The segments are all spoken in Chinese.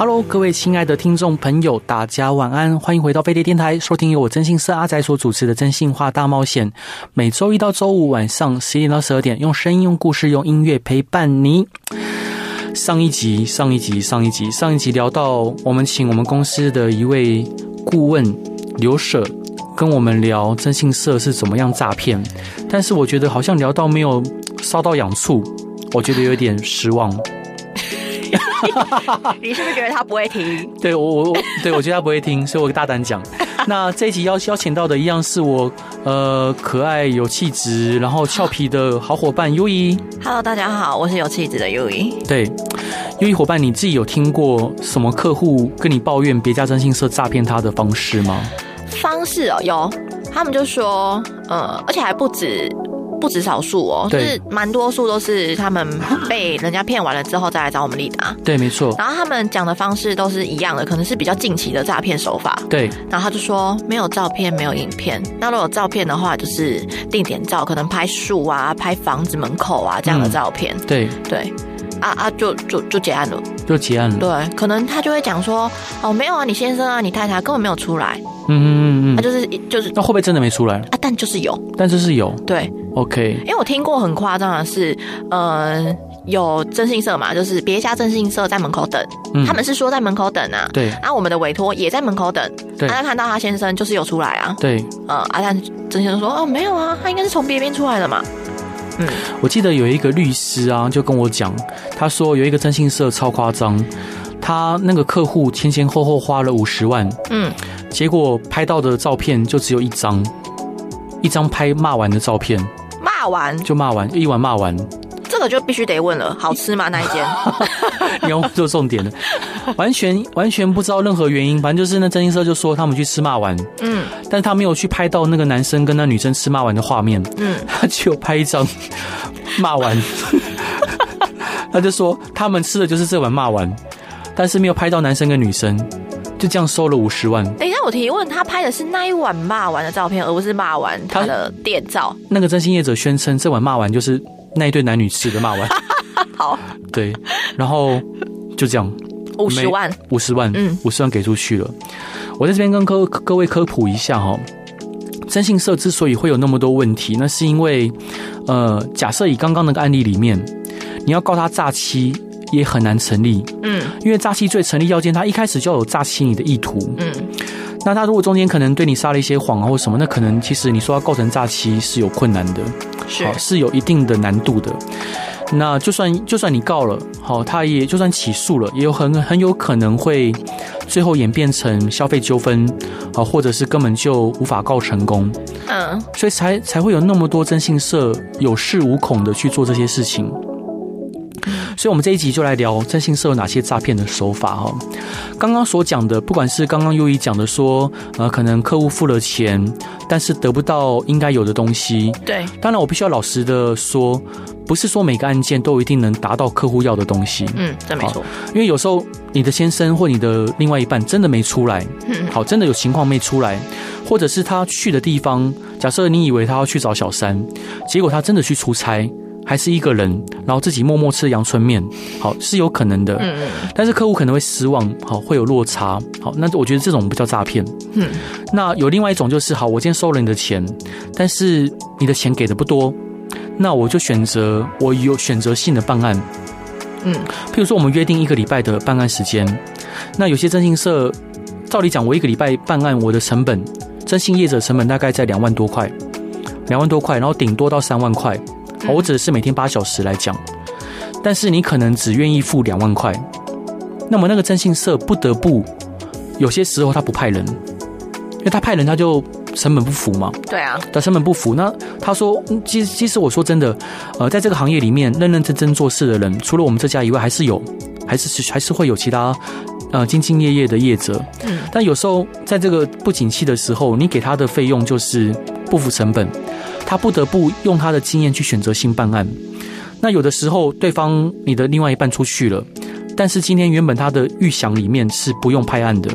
Hello，各位亲爱的听众朋友，大家晚安，欢迎回到飞碟电台，收听由我征信社阿仔所主持的《征信话大冒险》。每周一到周五晚上十一点到十二点，用声音、用故事、用音乐陪伴你。上一集、上一集、上一集、上一集聊到，我们请我们公司的一位顾问刘舍跟我们聊征信社是怎么样诈骗，但是我觉得好像聊到没有烧到痒处，我觉得有点失望。你是不是觉得他不会听？对我我对我觉得他不会听，所以我大胆讲。那这一集邀邀请到的一样是我呃可爱有气质，然后俏皮的好伙伴 Yui。Hello，大家好，我是有气质的 Yui。对，Yui 伙伴，你自己有听过什么客户跟你抱怨别家征信社诈骗他的方式吗？方式哦，有，他们就说，呃，而且还不止。不止少数哦，就是蛮多数都是他们被人家骗完了之后再来找我们立达。对，没错。然后他们讲的方式都是一样的，可能是比较近期的诈骗手法。对。然后他就说没有照片，没有影片。那如果有照片的话，就是定点照，可能拍树啊、拍房子门口啊这样的照片。嗯、对对。啊啊，就就就结案了。就结案了。对，可能他就会讲说，哦，没有啊，你先生啊，你太太根本没有出来。嗯嗯嗯嗯。他就是就是。那会不会真的没出来？啊，但就是有。但就是有。对。OK，因为我听过很夸张的是，呃，有征信社嘛，就是别家征信社在门口等，嗯、他们是说在门口等啊，对，啊，我们的委托也在门口等，对，他看到他先生就是有出来啊，对，呃，啊，但征信社说，哦，没有啊，他应该是从别边出来的嘛，嗯，我记得有一个律师啊，就跟我讲，他说有一个征信社超夸张，他那个客户前前后后花了五十万，嗯，结果拍到的照片就只有一张，一张拍骂完的照片。骂完。就骂完，一晚骂完，这个就必须得问了，好吃吗？那一间？你要做重点的，完全完全不知道任何原因，反正就是那真心社就说他们去吃骂完，嗯，但是他没有去拍到那个男生跟那女生吃骂完的画面，嗯，他只有拍一张骂完，他就说他们吃的就是这碗骂完，但是没有拍到男生跟女生。就这样收了五十万。等一下，我提问，他拍的是那一碗骂完的照片，而不是骂完他的店照。那个真心业者宣称，这碗骂完就是那一对男女吃的骂完。好，对，然后就这样，五十万，五十万，嗯，五十万给出去了。我在这边跟各各位科普一下哈，征信社之所以会有那么多问题，那是因为，呃，假设以刚刚那个案例里面，你要告他诈欺。也很难成立，嗯，因为诈欺罪成立要件，他一开始就要有诈欺你的意图，嗯，那他如果中间可能对你撒了一些谎啊或什么，那可能其实你说要构成诈欺是有困难的，是是有一定的难度的。那就算就算你告了，好，他也就算起诉了，也有很很有可能会最后演变成消费纠纷，啊，或者是根本就无法告成功，嗯，所以才才会有那么多征信社有恃无恐的去做这些事情。所以，我们这一集就来聊征信社有哪些诈骗的手法哈。刚刚所讲的，不管是刚刚优怡讲的说，呃，可能客户付了钱，但是得不到应该有的东西。对，当然我必须要老实的说，不是说每个案件都一定能达到客户要的东西。嗯，这没错。因为有时候你的先生或你的另外一半真的没出来，嗯，好，真的有情况没出来，或者是他去的地方，假设你以为他要去找小三，结果他真的去出差。还是一个人，然后自己默默吃阳春面，好，是有可能的。嗯嗯。但是客户可能会失望，好，会有落差，好，那我觉得这种不叫诈骗。嗯。那有另外一种就是，好，我今天收了你的钱，但是你的钱给的不多，那我就选择我有选择性的办案。嗯。譬如说，我们约定一个礼拜的办案时间，那有些征信社，照理讲，我一个礼拜办案，我的成本，征信业者成本大概在两万多块，两万多块，然后顶多到三万块。我指的是每天八小时来讲，但是你可能只愿意付两万块，那么那个征信社不得不有些时候他不派人，因为他派人他就成本不符嘛。对啊，他成本不符。那他说，其实其实我说真的，呃，在这个行业里面认认真真做事的人，除了我们这家以外，还是有，还是还是会有其他呃兢兢业业的业者，嗯，但有时候在这个不景气的时候，你给他的费用就是不符成本，他不得不用他的经验去选择性办案。那有的时候，对方你的另外一半出去了，但是今天原本他的预想里面是不用拍案的，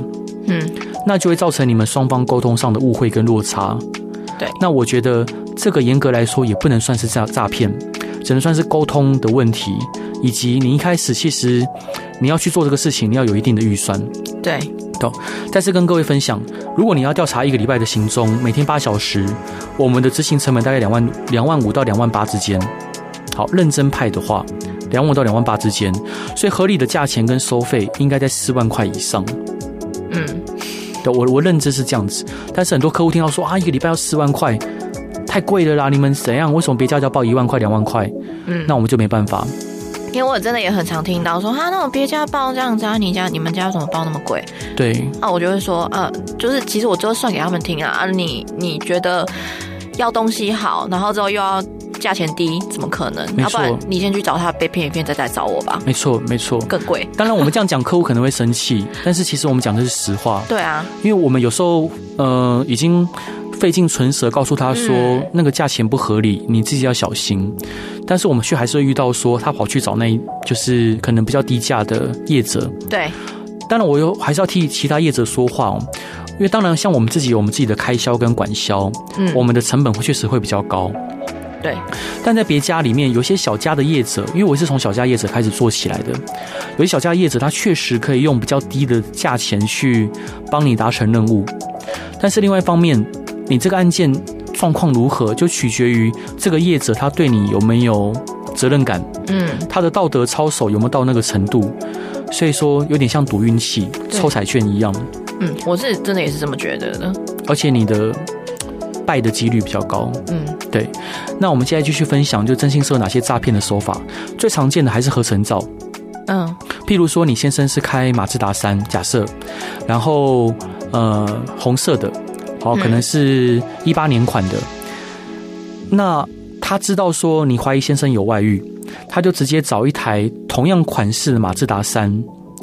嗯，那就会造成你们双方沟通上的误会跟落差。对，那我觉得这个严格来说也不能算是诈诈骗，只能算是沟通的问题，以及你一开始其实你要去做这个事情，你要有一定的预算。对，懂。再次跟各位分享，如果你要调查一个礼拜的行踪，每天八小时，我们的执行成本大概两万两万五到两万八之间。好，认真派的话，两万到两万八之间，所以合理的价钱跟收费应该在四万块以上。嗯，对，我我认知是这样子，但是很多客户听到说啊，一个礼拜要四万块，太贵了啦！你们怎样？为什么别家就要报一万块、两万块？嗯，那我们就没办法。因为我真的也很常听到说，哈，那种别家包这样子啊，你家、你们家怎么包那么贵？对，啊，我就会说，呃，就是其实我就算给他们听啊，啊，你你觉得要东西好，然后之后又要。价钱低，怎么可能？要不然你先去找他被骗一骗，再来找我吧。没错，没错，更贵。当然，我们这样讲，客户可能会生气，但是其实我们讲的是实话。对啊，因为我们有时候呃已经费尽唇舌告诉他说、嗯、那个价钱不合理，你自己要小心。但是我们却还是会遇到说他跑去找那就是可能比较低价的业者。对，当然我又还是要替其他业者说话哦，因为当然像我们自己有我们自己的开销跟管销，嗯，我们的成本会确实会比较高。对，但在别家里面，有些小家的业者，因为我是从小家业者开始做起来的，有些小家业者他确实可以用比较低的价钱去帮你达成任务。但是另外一方面，你这个案件状况如何，就取决于这个业者他对你有没有责任感，嗯，他的道德操守有没有到那个程度。所以说，有点像赌运气、抽彩券一样。嗯，我是真的也是这么觉得的。而且你的。败的几率比较高，嗯，对。那我们现在继续分享，就征信社哪些诈骗的手法，最常见的还是合成照，嗯，譬如说你先生是开马自达三，假设，然后呃红色的，好，可能是一八年款的，嗯，那他知道说你怀疑先生有外遇，他就直接找一台同样款式的马自达三，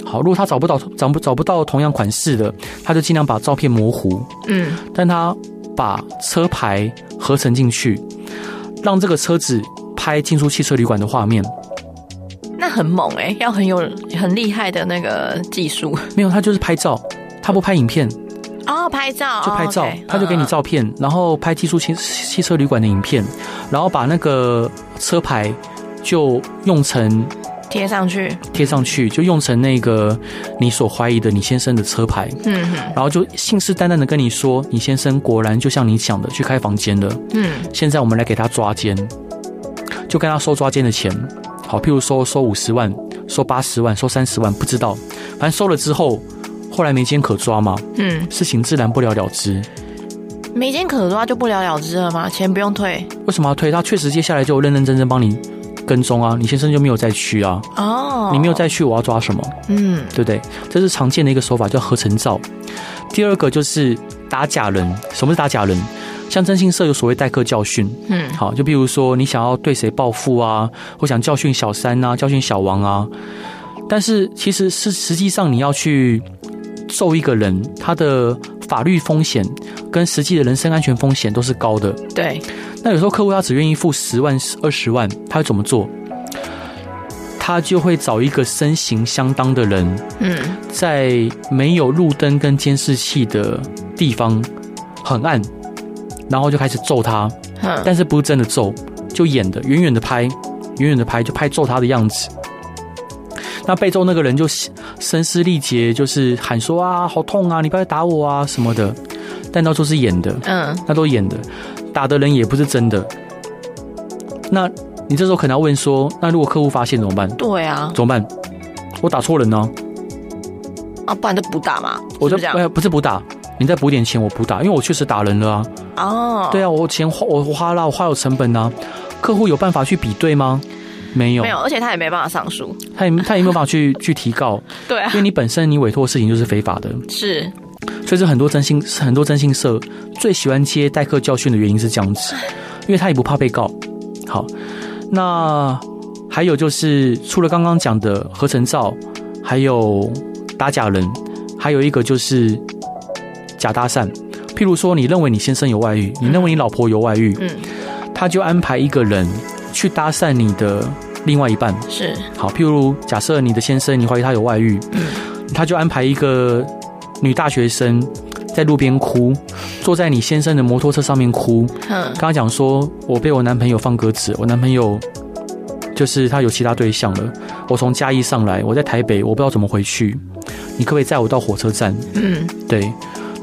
好，如果他找不到找不找不到同样款式的，他就尽量把照片模糊，嗯，但他。把车牌合成进去，让这个车子拍进出汽车旅馆的画面，那很猛哎、欸，要很有很厉害的那个技术。没有，他就是拍照，他不拍影片。哦，拍照就拍照，他就给你照片，嗯、然后拍寄出汽汽车旅馆的影片，然后把那个车牌就用成。贴上去，贴上去就用成那个你所怀疑的你先生的车牌，嗯哼，然后就信誓旦旦的跟你说，你先生果然就像你想的去开房间了，嗯，现在我们来给他抓奸，就跟他收抓奸的钱，好，譬如说收五十万，收八十万，收三十万，不知道，反正收了之后，后来没奸可抓嘛，嗯，事情自然不了了之，没奸可抓就不了了之了吗？钱不用退？为什么要退？他确实接下来就认认真真帮你。跟踪啊，你先生就没有再去啊？哦，你没有再去，我要抓什么？嗯，对不对？这是常见的一个手法，叫合成照。第二个就是打假人。什么是打假人？像征信社有所谓代客教训。嗯，好，就比如说你想要对谁报复啊，或想教训小三啊，教训小王啊。但是其实是实际上你要去揍一个人，他的法律风险跟实际的人身安全风险都是高的。对。那有时候客户他只愿意付十万、二十万，他会怎么做？他就会找一个身形相当的人，嗯，在没有路灯跟监视器的地方，很暗，然后就开始揍他，但是不是真的揍，就演的，远远的拍，远远的拍，就拍揍他的样子。那被揍那个人就声嘶力竭，就是喊说啊，好痛啊，你不要打我啊什么的，但那都是演的，嗯，那都演的。打的人也不是真的，那你这时候可能要问说，那如果客户发现怎么办？对啊，怎么办？我打错人呢？啊，不然就补打嘛。我就哎，不是补打，你再补点钱，我补打，因为我确实打人了啊。哦，对啊，我钱花我花了，我花有成本啊。客户有办法去比对吗？没有，没有，而且他也没办法上诉，他也他也没有办法去 去提告。对啊，因为你本身你委托的事情就是非法的。是。所以是很多征信很多征信社最喜欢接代客教训的原因是这样子，因为他也不怕被告。好，那还有就是除了刚刚讲的合成照，还有打假人，还有一个就是假搭讪。譬如说，你认为你先生有外遇，你认为你老婆有外遇，嗯，他就安排一个人去搭讪你的另外一半。是好，譬如假设你的先生，你怀疑他有外遇，嗯，他就安排一个女大学生在路边哭，坐在你先生的摩托车上面哭。嗯，刚刚讲说我被我男朋友放鸽子，我男朋友就是他有其他对象了。我从嘉义上来，我在台北，我不知道怎么回去，你可不可以载我到火车站？嗯，对。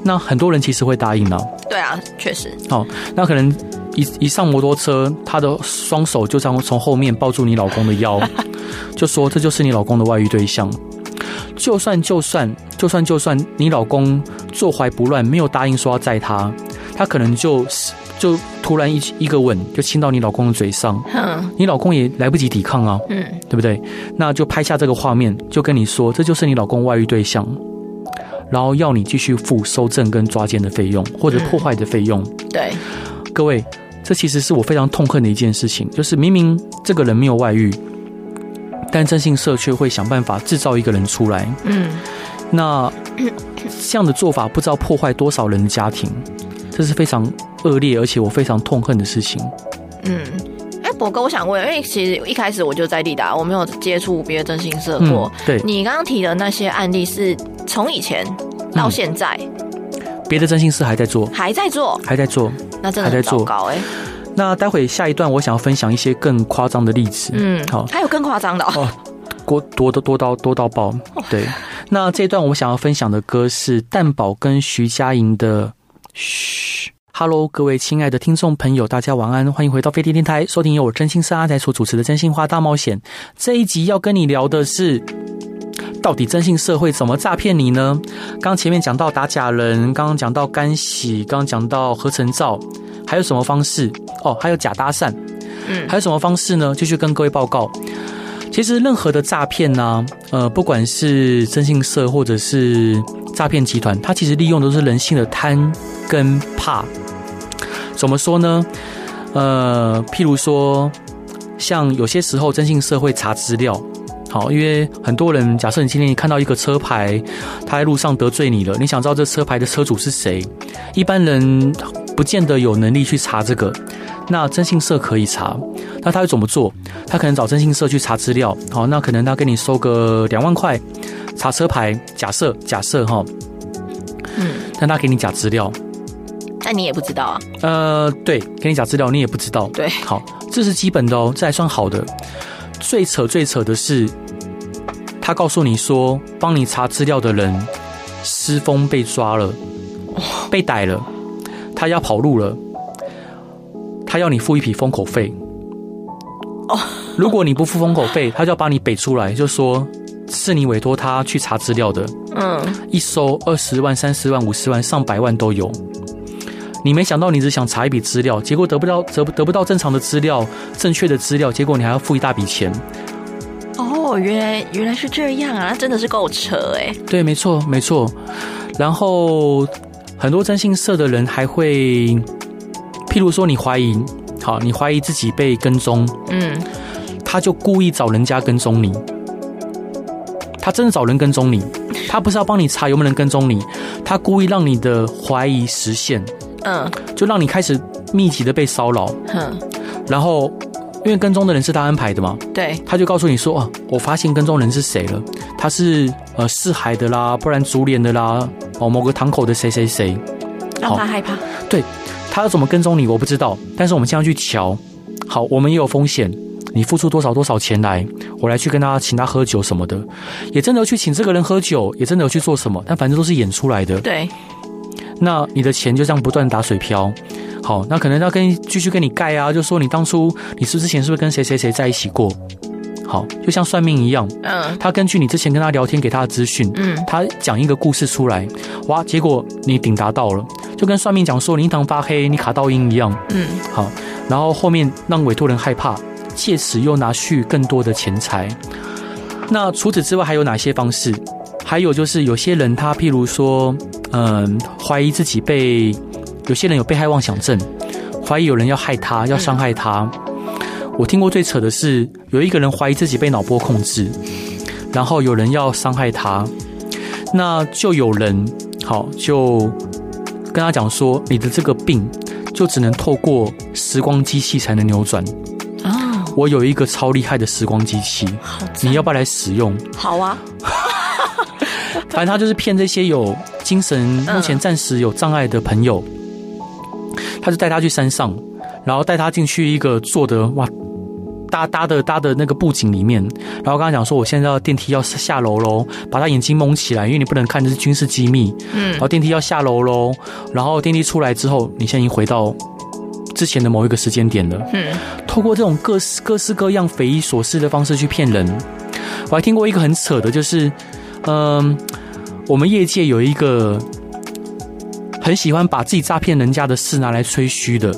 那很多人其实会答应呢。对啊，确实。好，那可能一一上摩托车，她的双手就这样从后面抱住你老公的腰，就说这就是你老公的外遇对象。就算就算就算就算你老公坐怀不乱，没有答应说要载他，他可能就就突然一一个吻就亲到你老公的嘴上，嗯，你老公也来不及抵抗啊，嗯，对不对？那就拍下这个画面，就跟你说这就是你老公外遇对象。然后要你继续付收证跟抓奸的费用，或者破坏的费用。嗯。对，各位，这其实是我非常痛恨的一件事情，就是明明这个人没有外遇，但征信社却会想办法制造一个人出来。嗯，那这样的做法不知道破坏多少人的家庭，这是非常恶劣，而且我非常痛恨的事情。嗯，哎，博哥，我想问，因为其实一开始我就在利达，我没有接触别的征信社过。嗯。对，你刚刚提的那些案例是。从以前到现在，别的征信社还在做，还在做，还在做，那真的很糟糕哎。那待会下一段，我想要分享一些更夸张的例子。嗯，好，还有更夸张的哦，多多多多到多到爆。对，那这一段我想要分享的歌是蛋宝跟徐佳莹的《嘘》。Hello，各位亲爱的听众朋友，大家晚安，欢迎回到飞碟电台，收听由我真心是阿仔所主持的《真心话大冒险》。这一集要跟你聊的是。到底征信社会怎么诈骗你呢？刚前面讲到打假人，刚刚讲到干洗，刚刚讲到合成照，还有什么方式？哦，还有假搭讪，嗯，还有什么方式呢？继续跟各位报告。其实任何的诈骗呢，呃，不管是征信社或者是诈骗集团，它其实利用的都是人性的贪跟怕。怎么说呢？呃，譬如说，像有些时候征信社会查资料。好，因为很多人，假设你今天你看到一个车牌，他在路上得罪你了，你想知道这车牌的车主是谁？一般人不见得有能力去查这个，那征信社可以查。那他会怎么做？他可能找征信社去查资料。好，那可能他跟你收个两万块查车牌，假设假设哈，嗯，但他给你假资料，那你也不知道啊。呃，对，给你假资料，你也不知道。对，好，这是基本的哦，这还算好的。最扯最扯的是，他告诉你说，帮你查资料的人失踪被抓了，被逮了，他要跑路了，他要你付一笔封口费。哦，如果你不付封口费，他就要把你北出来，就说是你委托他去查资料的。嗯，一收二十万、三十万、五十万、上百万都有。你没想到，你只想查一笔资料，结果得不到得得不到正常的资料、正确的资料，结果你还要付一大笔钱。哦，原来原来是这样啊，那真的是够扯哎。对，没错没错。然后很多征信社的人还会，譬如说你怀疑，好，你怀疑自己被跟踪，嗯，他就故意找人家跟踪你，他真的找人跟踪你，他不是要帮你查有没有人跟踪你，他故意让你的怀疑实现。嗯，就让你开始密集的被骚扰。嗯，然后因为跟踪的人是他安排的嘛，对，他就告诉你说啊，我发现跟踪人是谁了，他是呃四海的啦，不然竹联的啦，哦某个堂口的谁谁谁，让他害怕。对，他要怎么跟踪你，我不知道，但是我们现在去瞧，好，我们也有风险，你付出多少多少钱来，我来去跟他请他喝酒什么的，也真的去请这个人喝酒，也真的有去做什么，但反正都是演出来的。对。那你的钱就这样不断打水漂，好，那可能要跟继续跟你盖啊，就说你当初你是之前是不是跟谁谁谁在一起过？好，就像算命一样，嗯，他根据你之前跟他聊天给他的资讯，嗯，他讲一个故事出来，哇，结果你顶达到了，就跟算命讲说你印堂发黑，你卡到阴一样，嗯，好，然后后面让委托人害怕，借此又拿去更多的钱财。那除此之外还有哪些方式？还有就是有些人他譬如说。嗯，怀疑自己被有些人有被害妄想症，怀疑有人要害他，要伤害他。我听过最扯的是，有一个人怀疑自己被脑波控制，然后有人要伤害他，那就有人好就跟他讲说，你的这个病就只能透过时光机器才能扭转。啊，我有一个超厉害的时光机器，你要不要来使用？好啊。反正他就是骗这些有精神目前暂时有障碍的朋友，他就带他去山上，然后带他进去一个做的哇搭搭的搭的那个布景里面，然后跟他讲说，我现在要电梯要下楼喽，把他眼睛蒙起来，因为你不能看这是军事机密。嗯，然后电梯要下楼喽，然后电梯出来之后，你现在已经回到之前的某一个时间点了。嗯，透过这种各式各式各样匪夷所思的方式去骗人，我还听过一个很扯的，就是。嗯，我们业界有一个很喜欢把自己诈骗人家的事拿来吹嘘的，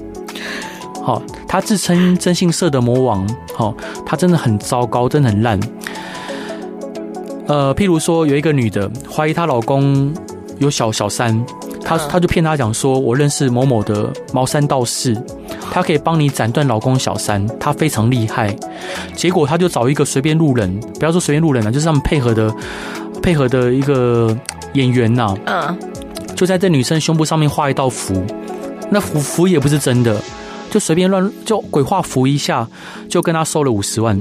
好，他自称征信社的魔王，好，他真的很糟糕，真的很烂。呃，譬如说有一个女的怀疑她老公有小小三，她她就骗她讲说，我认识某某的茅山道士，他可以帮你斩断老公小三，他非常厉害。结果他就找一个随便路人，不要说随便路人了，就是他们配合的。配合的一个演员呐，嗯，就在这女生胸部上面画一道符，那符符也不是真的，就随便乱就鬼画符一下，就跟他收了五十万。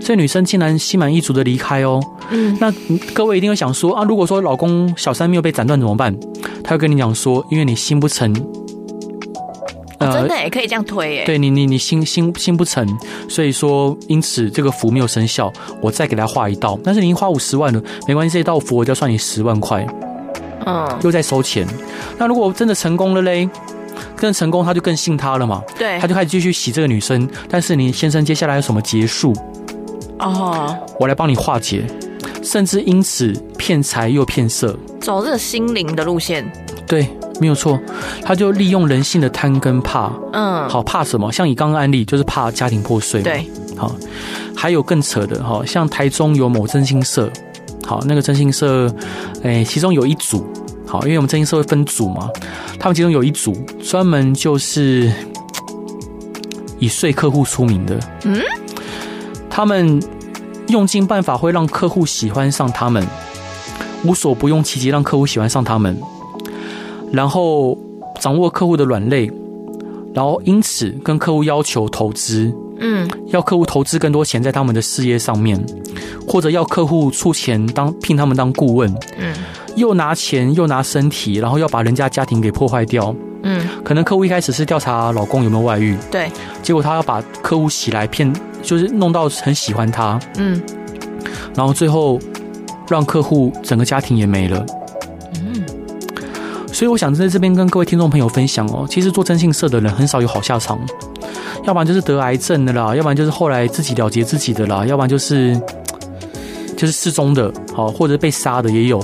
这女生竟然心满意足的离开哦，嗯，那各位一定会想说啊，如果说老公小三没有被斩断怎么办？他会跟你讲说，因为你心不诚。哦、真的也可以这样推耶？对你，你你心心心不诚，所以说因此这个符没有生效，我再给他画一道。但是你已经花五十万了，没关系，这一道符我就要算你十万块，嗯，又在收钱。那如果真的成功了嘞，更成功他就更信他了嘛，对，他就开始继续洗这个女生。但是你先生接下来有什么结束？哦，我来帮你化解，甚至因此骗财又骗色，走这个心灵的路线，对。没有错，他就利用人性的贪跟怕，嗯，好怕什么？像你刚刚案例，就是怕家庭破碎，对，好，还有更扯的哈，像台中有某征信社，好，那个征信社，哎，其中有一组，好，因为我们征信社会分组嘛，他们其中有一组专门就是以睡客户出名的，嗯，他们用尽办法会让客户喜欢上他们，无所不用其极让客户喜欢上他们。然后掌握客户的软肋，然后因此跟客户要求投资，嗯，要客户投资更多钱在他们的事业上面，或者要客户出钱当聘他们当顾问，嗯，又拿钱又拿身体，然后要把人家家庭给破坏掉，嗯，可能客户一开始是调查老公有没有外遇，对，结果他要把客户洗来骗，就是弄到很喜欢他，嗯，然后最后让客户整个家庭也没了。所以我想在这边跟各位听众朋友分享哦，其实做征信社的人很少有好下场，要不然就是得癌症的啦，要不然就是后来自己了结自己的啦，要不然就是就是失踪的，好，或者被杀的也有。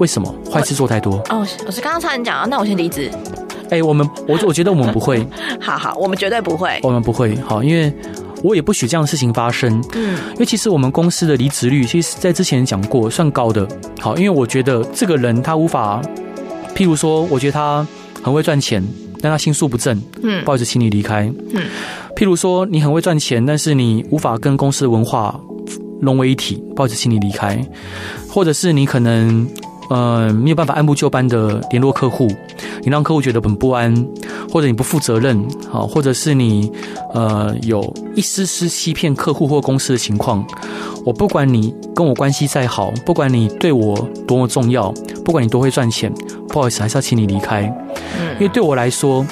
为什么？坏事做太多。哦，我是刚刚差点讲啊，那我先离职。哎，我们我我觉得我们不会。好好，我们绝对不会。我们不会，好，因为我也不许这样的事情发生。嗯，因为其实我们公司的离职率，其实在之前讲过算高的。好，因为我觉得这个人他无法。譬如说，我觉得他很会赚钱，但他心术不正，嗯，不好意思，请你离开。嗯，譬如说，你很会赚钱，但是你无法跟公司的文化融为一体，不好意思，请你离开。或者是你可能，呃，没有办法按部就班的联络客户，你让客户觉得很不安，或者你不负责任，好，或者是你，呃，有一丝丝欺骗客户或公司的情况。我不管你跟我关系再好，不管你对我多么重要，不管你多会赚钱，不好意思，还是要请你离开。嗯，因为对我来说，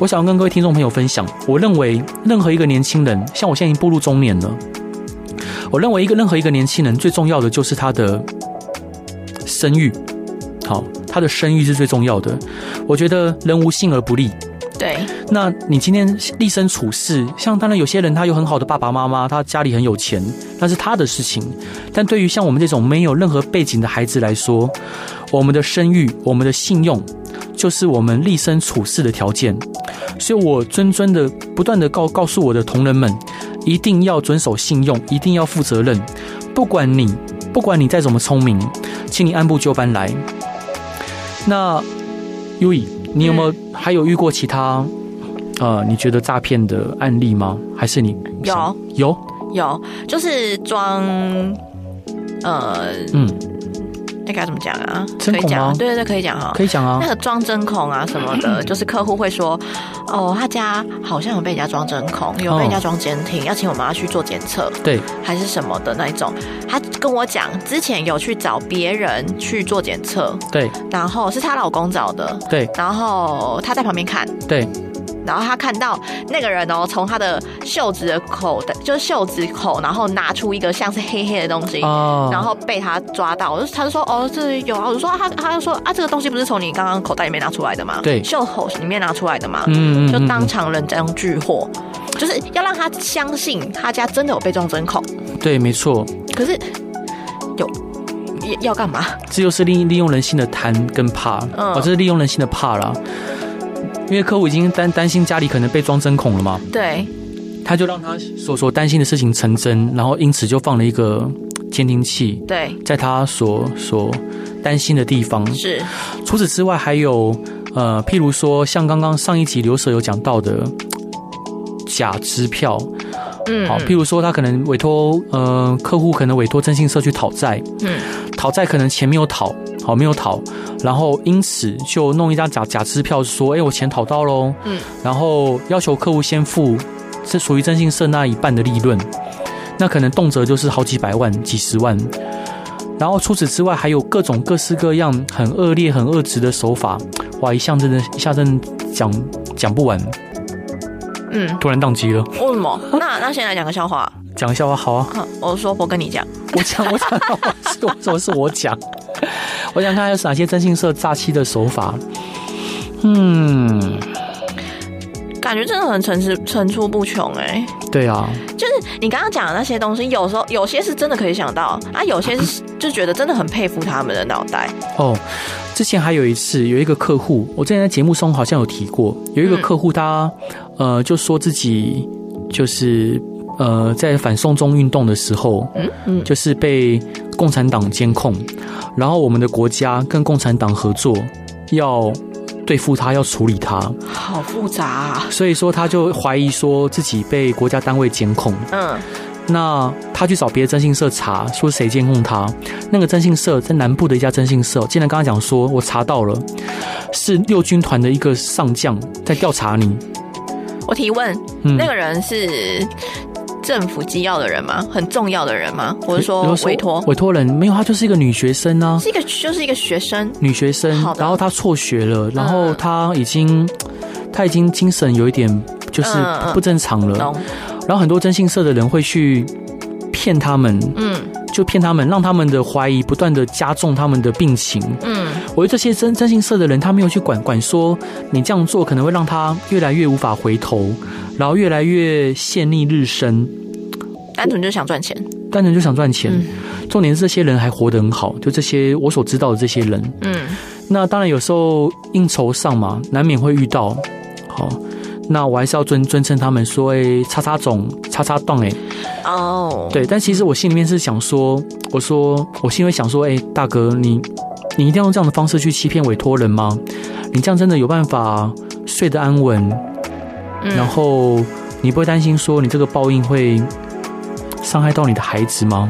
我想要跟各位听众朋友分享，我认为任何一个年轻人，像我现在已经步入中年了，我认为一个任何一个年轻人最重要的就是他的声誉，好，他的声誉是最重要的。我觉得人无信而不立。对，那你今天立身处世，像当然有些人他有很好的爸爸妈妈，他家里很有钱，那是他的事情。但对于像我们这种没有任何背景的孩子来说，我们的声誉、我们的信用，就是我们立身处世的条件。所以我谆谆的不断的告告诉我的同仁们，一定要遵守信用，一定要负责任。不管你不管你再怎么聪明，请你按部就班来。那 Yui。你有没有还有遇过其他，呃，你觉得诈骗的案例吗？还是你有有有，就是装，呃，嗯，那该怎么讲啊？可以讲，对对对，可以讲哈，可以讲啊。那个装针孔啊什么的，就是客户会说，哦，他家好像有被人家装针孔，有被人家装监听，要请我们要去做检测，对，还是什么的那一种。他跟我讲，之前有去找别人去做检测，对，然后是她老公找的，对，然后他在旁边看，对。然后他看到那个人哦，从他的袖子的口的，就是袖子口，然后拿出一个像是黑黑的东西，哦、然后被他抓到，我就他就说哦，这里有啊，我就说他他就说啊，这个东西不是从你刚刚口袋里面拿出来的吗？对，袖口里面拿出来的嘛，嗯，就当场人赃俱获，就是要让他相信他家真的有被装针孔。对，没错。可是有要干嘛？这就是利利用人性的贪跟怕，嗯，哦，这是利用人性的怕啦。因为客户已经担担心家里可能被装针孔了嘛，对，他就让他所所担心的事情成真，然后因此就放了一个监听器，对，在他所所担心的地方。是。除此之外，还有呃，譬如说像刚刚上一集刘舍有讲到的假支票，嗯，好，譬如说他可能委托呃客户可能委托征信社去讨债，嗯，讨债可能钱没有讨。好，没有讨，然后因此就弄一张假假支票，说：“哎，我钱讨到喽。”嗯，然后要求客户先付这属于征信社那一半的利润，那可能动辄就是好几百万、几十万。然后除此之外，还有各种各式各样很恶劣、很恶质的手法，哇！一下真的，一下真的讲讲不完。嗯，突然宕机了。为什么？那那先来讲个笑话。讲个笑话，好啊。我说我跟你讲，我讲我讲，我说是我讲。我想看还有哪些征信社诈欺的手法。嗯，感觉真的很层出层出不穷哎、欸。对啊，就是你刚刚讲的那些东西，有时候有些是真的可以想到啊，有些是就觉得真的很佩服他们的脑袋。哦，之前还有一次有一个客户，我之前在节目中好像有提过，有一个客户他、嗯、呃就说自己就是呃在反送中运动的时候，嗯嗯，就是被共产党监控。然后我们的国家跟共产党合作，要对付他，要处理他，好复杂啊！所以说他就怀疑说自己被国家单位监控。嗯，那他去找别的征信社查，说谁监控他？那个征信社在南部的一家征信社，竟然跟他讲说，我查到了，是六军团的一个上将在调查你。我提问，嗯，那个人是？政府机要的人吗？很重要的人吗？我是说委托委托人没有，她就是一个女学生呢、啊，是一个就是一个学生，女学生。然后她辍学了，然后她已经她、嗯、已经精神有一点就是不正常了。嗯、然后很多征信社的人会去骗他们，嗯，就骗他们，让他们的怀疑不断的加重他们的病情。嗯，我觉得这些征征信社的人，他没有去管管说你这样做可能会让他越来越无法回头。然后越来越陷溺日深，单纯就想赚钱，单纯就想赚钱。嗯、重点是这些人还活得很好，就这些我所知道的这些人。嗯，那当然有时候应酬上嘛，难免会遇到。好，那我还是要尊尊称他们说，哎，叉叉总，叉叉档，哎，哦，对。但其实我心里面是想说，我说我心里想说，哎，大哥，你你一定要用这样的方式去欺骗委托人吗？你这样真的有办法睡得安稳？然后你不会担心说你这个报应会伤害到你的孩子吗？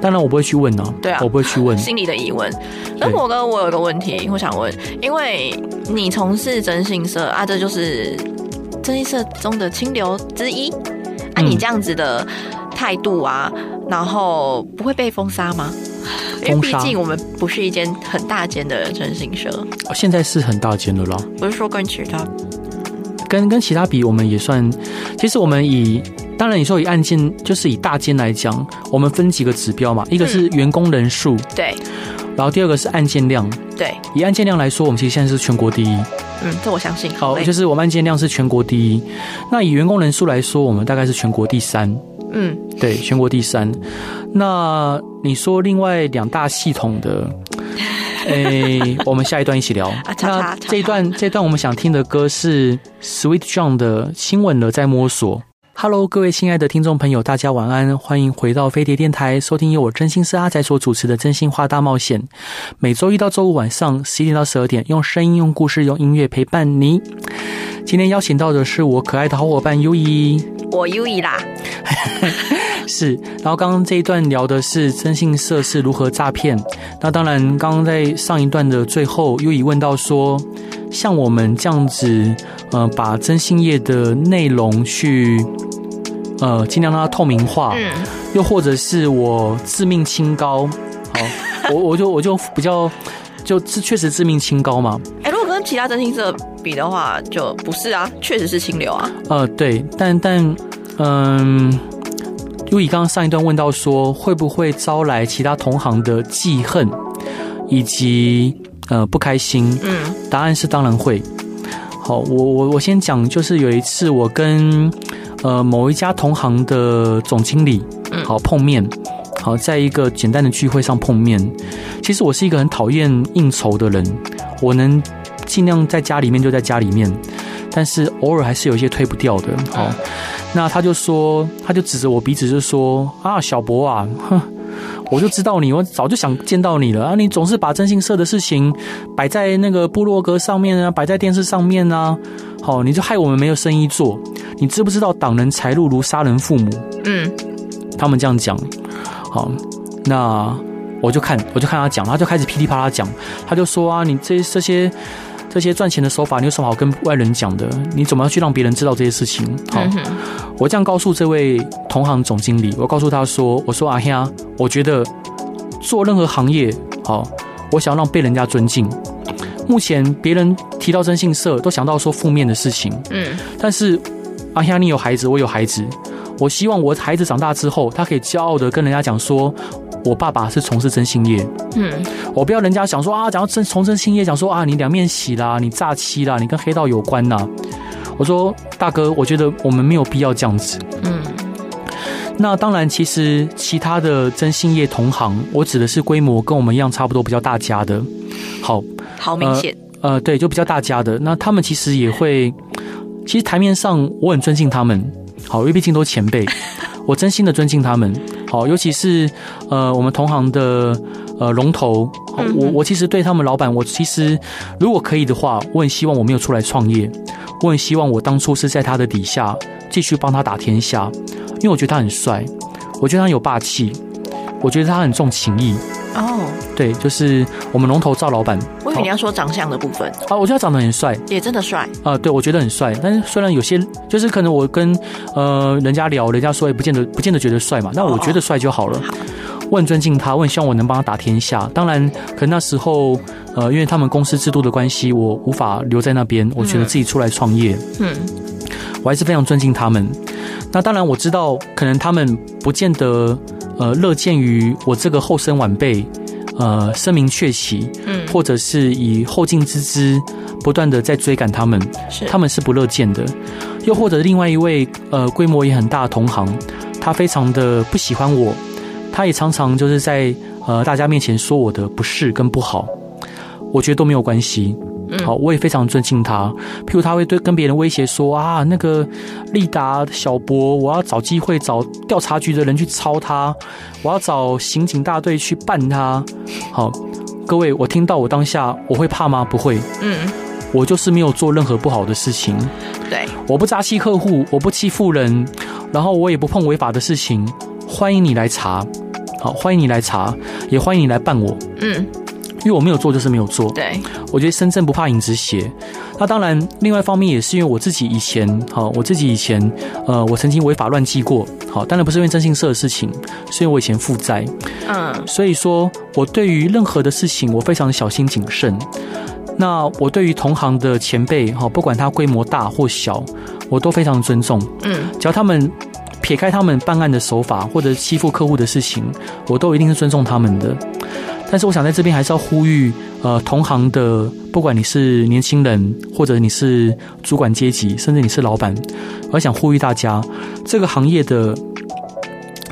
当然我不会去问呢、啊。对啊，我不会去问。心里的疑问。那火哥，我有一个问题，我想问，因为你从事征信社啊，这就是征信社中的清流之一。啊，你这样子的态度啊，然后不会被封杀吗？因为毕竟我们不是一间很大间的征信社。现在是很大间的了。不是说跟其他。跟跟其他比，我们也算。其实我们以，当然你说以案件，就是以大间来讲，我们分几个指标嘛。一个是员工人数，对。然后第二个是案件量，对。以案件量来说，我们其实现在是全国第一。嗯，这我相信。好，就是我们案件量是全国第一。那以员工人数来说，我们大概是全国第三。嗯，对，全国第三。那你说另外两大系统的？诶、欸，我们下一段一起聊。那这一段，这一段我们想听的歌是 Sweet John 的《亲吻了在摸索》。Hello，各位亲爱的听众朋友，大家晚安，欢迎回到飞碟电台，收听由我真心是阿仔所主持的《真心话大冒险》。每周一到周五晚上十一点到十二点，用声音、用故事、用音乐陪伴你。今天邀请到的是我可爱的好伙伴优怡，我优怡啦。是，然后刚刚这一段聊的是征信社是如何诈骗。那当然，刚刚在上一段的最后，又疑问到说，像我们这样子，呃，把征信业的内容去，呃，尽量让它透明化，嗯，又或者是我自命清高，好，我我就我就比较，就是确实自命清高嘛。哎，如果跟其他征信社比的话，就不是啊，确实是清流啊。呃，对，但但。嗯，因为你刚刚上一段问到说，会不会招来其他同行的记恨以及呃不开心？嗯，答案是当然会。好，我我我先讲，就是有一次我跟呃某一家同行的总经理好碰面，好在一个简单的聚会上碰面。其实我是一个很讨厌应酬的人，我能尽量在家里面就在家里面。但是偶尔还是有一些推不掉的，好，那他就说，他就指着我鼻子就说啊，小博啊，哼，我就知道你，我早就想见到你了啊，你总是把征信社的事情摆在那个部落格上面啊，摆在电视上面啊，好，你就害我们没有生意做，你知不知道挡人财路如杀人父母？嗯，他们这样讲，好，那我就看，我就看他讲，他就开始噼里啪啦讲，他就说啊，你这这些。这些赚钱的手法，你有什么好跟外人讲的？你怎么样去让别人知道这些事情？好，我这样告诉这位同行总经理，我告诉他说：“我说阿兄，我觉得做任何行业，好，我想要让被人家尊敬。目前别人提到征信社，都想到说负面的事情。嗯，但是阿兄，你有孩子，我有孩子，我希望我孩子长大之后，他可以骄傲的跟人家讲说。”我爸爸是从事征信业，嗯，我不要人家想说啊，讲到征从征信业，讲说啊，你两面洗啦，你诈欺啦，你跟黑道有关呐。我说大哥，我觉得我们没有必要这样子，嗯。那当然，其实其他的征信业同行，我指的是规模跟我们一样差不多比较大家的，好，好明显，呃，呃，对，就比较大家的。那他们其实也会，其实台面上我很尊敬他们，好，因为毕竟都是前辈，我真心的尊敬他们。好，尤其是呃，我们同行的呃龙头，我我其实对他们老板，我其实如果可以的话，我很希望我没有出来创业，我很希望我当初是在他的底下继续帮他打天下，因为我觉得他很帅，我觉得他有霸气，我觉得他很重情义。哦，对，就是我们龙头赵老板。我以为你要说长相的部分啊，我觉得他长得很帅，也真的帅啊、呃。对，我觉得很帅，但是虽然有些就是可能我跟呃人家聊，人家说也不见得不见得觉得帅嘛，那我觉得帅就好了。哦哦，我很尊敬他，我很希望我能帮他打天下。当然，可能那时候呃，因为他们公司制度的关系，我无法留在那边，我觉得自己出来创业。嗯，我还是非常尊敬他们。那当然我知道，可能他们不见得。呃，乐见于我这个后生晚辈，呃，声名鹊起，嗯，或者是以后进之姿，不断的在追赶他们，是他们是不乐见的。又或者另外一位，呃，规模也很大的同行，他非常的不喜欢我，他也常常就是在呃大家面前说我的不是跟不好，我觉得都没有关系。好，我也非常尊敬他。譬如他会对跟别人威胁说啊，那个利达小博，我要找机会找调查局的人去抄他，我要找刑警大队去办他。好，各位，我听到我当下我会怕吗？不会。嗯，我就是没有做任何不好的事情。对，我不扎欺客户，我不欺负人，然后我也不碰违法的事情。欢迎你来查，好，欢迎你来查，也欢迎你来办我。嗯。因为我没有做，就是没有做。对，我觉得身正不怕影子斜。那当然，另外一方面也是因为我自己以前，好，我自己以前，呃，我曾经违法乱纪过。好，当然不是因为征信社的事情，是因为我以前负债。嗯，所以说我对于任何的事情，我非常小心谨慎。那我对于同行的前辈，哈，不管他规模大或小，我都非常尊重。嗯，只要他们撇开他们办案的手法或者欺负客户的事情，我都一定是尊重他们的。但是我想在这边还是要呼吁，呃，同行的，不管你是年轻人，或者你是主管阶级，甚至你是老板，我想呼吁大家，这个行业的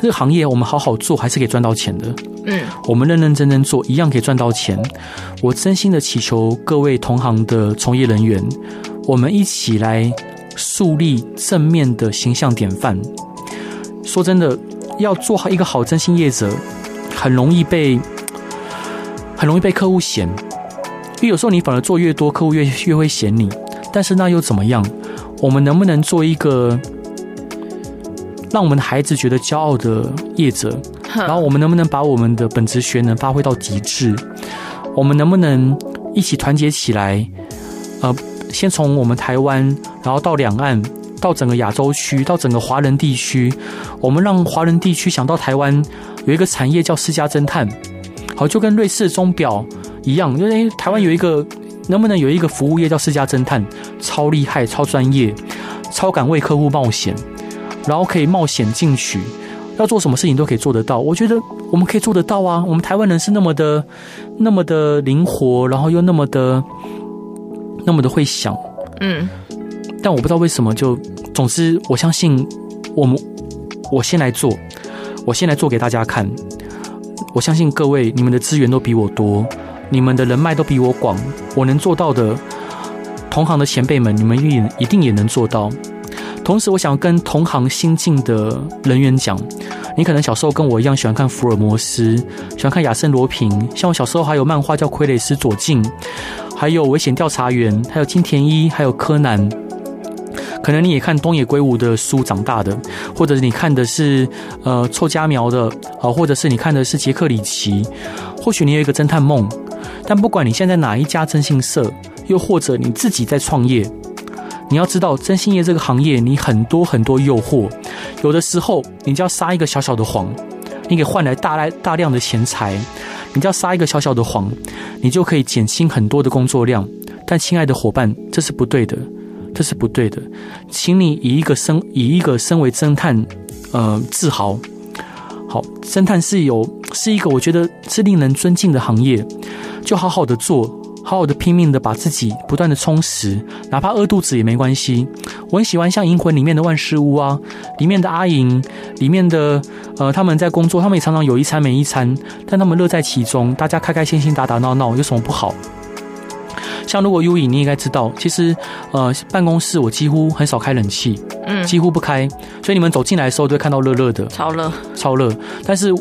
这个行业，我们好好做，还是可以赚到钱的。嗯，我们认认真真做，一样可以赚到钱。我真心的祈求各位同行的从业人员，我们一起来树立正面的形象典范。说真的，要做好一个好真心业者，很容易被。很容易被客户嫌，因为有时候你反而做越多，客户越越会嫌你。但是那又怎么样？我们能不能做一个让我们的孩子觉得骄傲的业者，然后我们能不能把我们的本职学能发挥到极致？我们能不能一起团结起来？呃，先从我们台湾，然后到两岸，到整个亚洲区，到整个华人地区，我们让华人地区想到台湾有一个产业叫私家侦探，好，就跟瑞士钟表一样，因为台湾有一个，能不能有一个服务业叫私家侦探，超厉害、超专业、超敢为客户冒险。然后可以冒险进取，要做什么事情都可以做得到。我觉得我们可以做得到啊！我们台湾人是那么的、那么的灵活，然后又那么的、那么的会想。嗯。但我不知道为什么就，总之我相信我们，我先来做，我先来做给大家看。我相信各位，你们的资源都比我多，你们的人脉都比我广，我能做到的，同行的前辈们，你们也一定也能做到。同时，我想跟同行新进的人员讲，你可能小时候跟我一样喜欢看福尔摩斯，喜欢看亚森罗平，像我小时候还有漫画叫傀儡师左近，还有危险调查员，还有金田一，还有柯南。可能你也看东野圭吾的书长大的，或者你看的是呃凑佳苗的，啊，或者是你看的是杰克里奇，或许你有一个侦探梦，但不管你现在哪一家征信社，又或者你自己在创业。你要知道，征信业这个行业，你很多很多诱惑，有的时候你就要撒一个小小的谎，你给换来大来大量的钱财；你就要撒一个小小的谎，你就可以减轻很多的工作量。但亲爱的伙伴，这是不对的，这是不对的，请你以一个身以一个身为侦探，呃，自豪。好，侦探是有是一个我觉得是令人尊敬的行业，就好好的做。好好的拼命的把自己不断的充实，哪怕饿肚子也没关系。我很喜欢像《银魂》里面的万事屋啊，里面的阿银，里面的呃他们在工作，他们也常常有一餐没一餐，但他们乐在其中，大家开开心心打打闹闹，有什么不好？像如果 U 影，你应该知道，其实呃办公室我几乎很少开冷气，嗯，几乎不开，所以你们走进来的时候都会看到热热的，超热，超热，但是。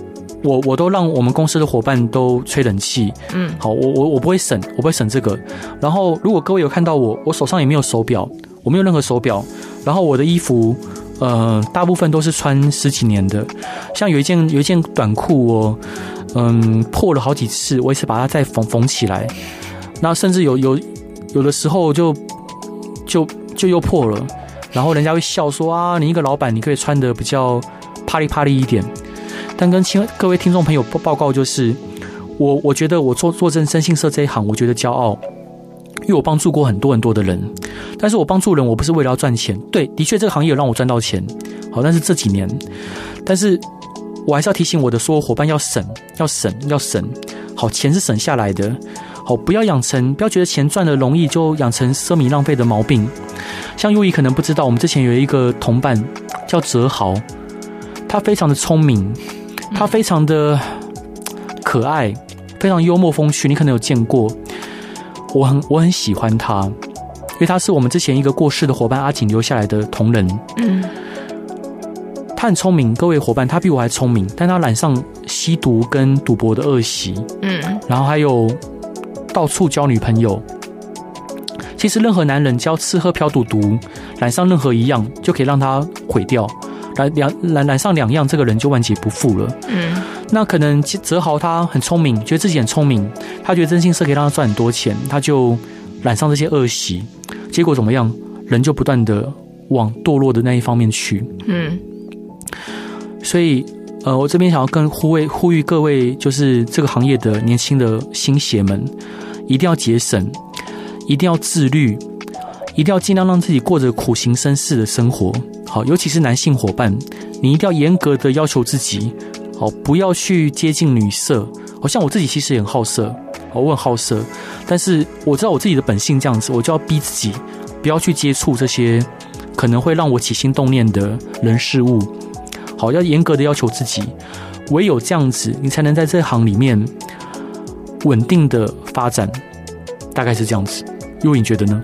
我我都让我们公司的伙伴都吹冷气，嗯，好，我我我不会省，我不会省这个。然后，如果各位有看到我，我手上也没有手表，我没有任何手表。然后我的衣服，呃，大部分都是穿十几年的。像有一件有一件短裤哦，嗯，破了好几次，我也是把它再缝缝起来。那甚至有有有的时候就就就又破了，然后人家会笑说啊，你一个老板，你可以穿得比较啪里啪里一点。但跟亲各位听众朋友报报告，就是我我觉得我做做征信社这一行，我觉得骄傲，因为我帮助过很多很多的人。但是我帮助人，我不是为了要赚钱。对，的确这个行业有让我赚到钱。好，但是这几年，但是我还是要提醒我的所有伙伴要省，要省，要省。好，钱是省下来的。好，不要养成，不要觉得钱赚的容易就养成奢靡浪费的毛病。像优怡可能不知道，我们之前有一个同伴叫哲豪，他非常的聪明。他非常的可爱，非常幽默风趣，你可能有见过。我很我很喜欢他，因为他是我们之前一个过世的伙伴阿锦留下来的同仁。嗯，他很聪明，各位伙伴，他比我还聪明，但他染上吸毒跟赌博的恶习。嗯，然后还有到处交女朋友。其实任何男人只要吃喝嫖赌毒，染上任何一样，就可以让他毁掉。染两染染上两样，这个人就万劫不复了。嗯，那可能泽豪他很聪明，觉得自己很聪明，他觉得征信社可以让他赚很多钱，他就染上这些恶习，结果怎么样？人就不断的往堕落的那一方面去。嗯，所以呃，我这边想要跟呼吁呼吁各位，就是这个行业的年轻的新血们，一定要节省，一定要自律，一定要尽量让自己过着苦行僧式的生活。好，尤其是男性伙伴，你一定要严格的要求自己，好，不要去接近女色。好像我自己其实也很好色，我很好色，但是我知道我自己的本性这样子，我就要逼自己不要去接触这些可能会让我起心动念的人事物。好，要严格的要求自己，唯有这样子，你才能在这行里面稳定的发展。大概是这样子，宥颖觉得呢？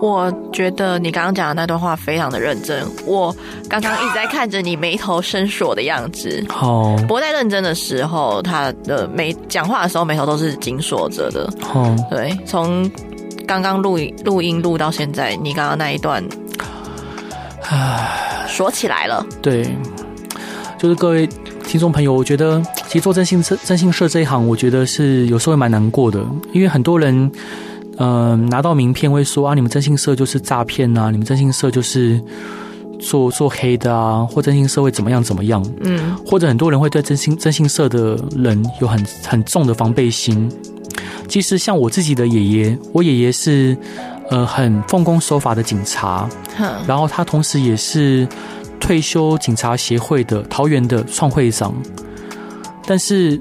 我觉得你刚刚讲的那段话非常的认真，我刚刚一直在看着你眉头深锁的样子。哦，不过在认真的时候，他的眉讲话的时候眉头都是紧锁着的。哦，对，从刚刚录音录音录到现在，你刚刚那一段，唉，锁起来了。对，就是各位听众朋友，我觉得其实做征信社征信社这一行，我觉得是有时候会蛮难过的，因为很多人嗯、呃、拿到名片会说啊，你们征信社就是诈骗啊，你们征信社就是。做做黑的啊，或征信社会怎么样怎么样？嗯，或者很多人会对征信征信社的人有很很重的防备心。其实像我自己的爷爷，我爷爷是呃很奉公守法的警察，然后他同时也是退休警察协会的桃园的创会长。但是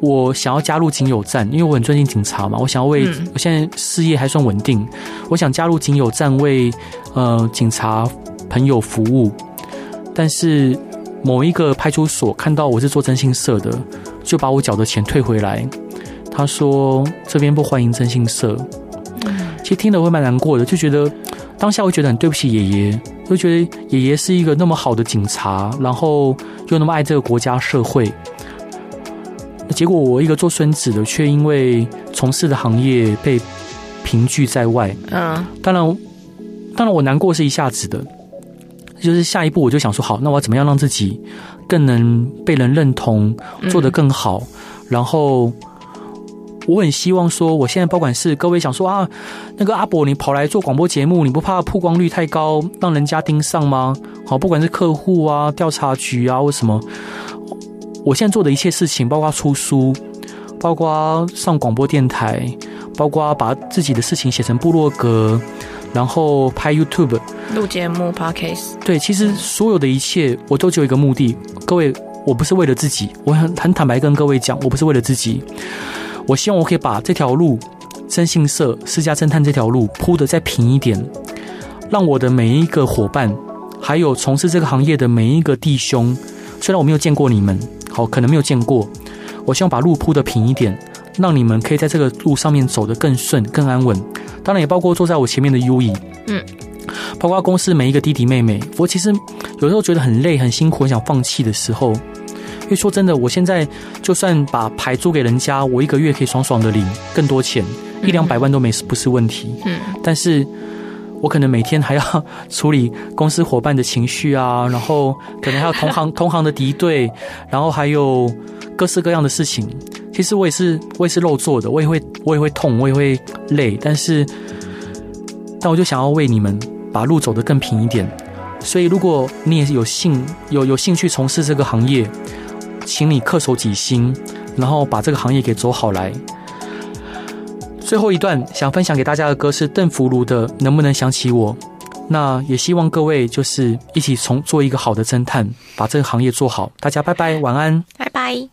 我想要加入警友站，因为我很尊敬警察嘛，我想要为我现在事业还算稳定，我想加入警友站为呃警察。朋友服务，但是某一个派出所看到我是做征信社的，就把我缴的钱退回来。他说这边不欢迎征信社。其实听了会蛮难过的，就觉得当下会觉得很对不起爷爷，就觉得爷爷是一个那么好的警察，然后又那么爱这个国家社会。结果我一个做孙子的，却因为从事的行业被评拒在外。嗯，当然，当然我难过是一下子的。就是下一步，我就想说，好，那我要怎么样让自己更能被人认同，做得更好？嗯、然后我很希望说，我现在不管是各位想说啊，那个阿伯你跑来做广播节目，你不怕曝光率太高，让人家盯上吗？好，不管是客户啊、调查局啊，或什么，我现在做的一切事情，包括出书，包括上广播电台，包括把自己的事情写成部落格。然后拍 YouTube、录节目、Podcast。对，其实所有的一切，我都只有一个目的。各位，我不是为了自己，我很很坦白跟各位讲，我不是为了自己。我希望我可以把这条路，征信社、私家侦探这条路铺得再平一点，让我的每一个伙伴，还有从事这个行业的每一个弟兄，虽然我没有见过你们，好，可能没有见过，我希望把路铺的平一点，让你们可以在这个路上面走得更顺、更安稳。当然也包括坐在我前面的 U 以，嗯，包括公司每一个弟弟妹妹。我其实有时候觉得很累、很辛苦、很想放弃的时候，因为说真的，我现在就算把牌租给人家，我一个月可以爽爽的领更多钱，一两百万都没不是问题。嗯，但是我可能每天还要 处理公司伙伴的情绪啊，然后可能还有同行 同行的敌对，然后还有各式各样的事情。其实我也是，我也是肉做的，我也会，我也会痛，我也会累，但是，但我就想要为你们把路走得更平一点。所以，如果你也是有兴有有兴趣从事这个行业，请你恪守己心，然后把这个行业给走好来。最后一段想分享给大家的歌是邓福如的《能不能想起我》，那也希望各位就是一起从做一个好的侦探，把这个行业做好。大家拜拜，晚安，拜拜。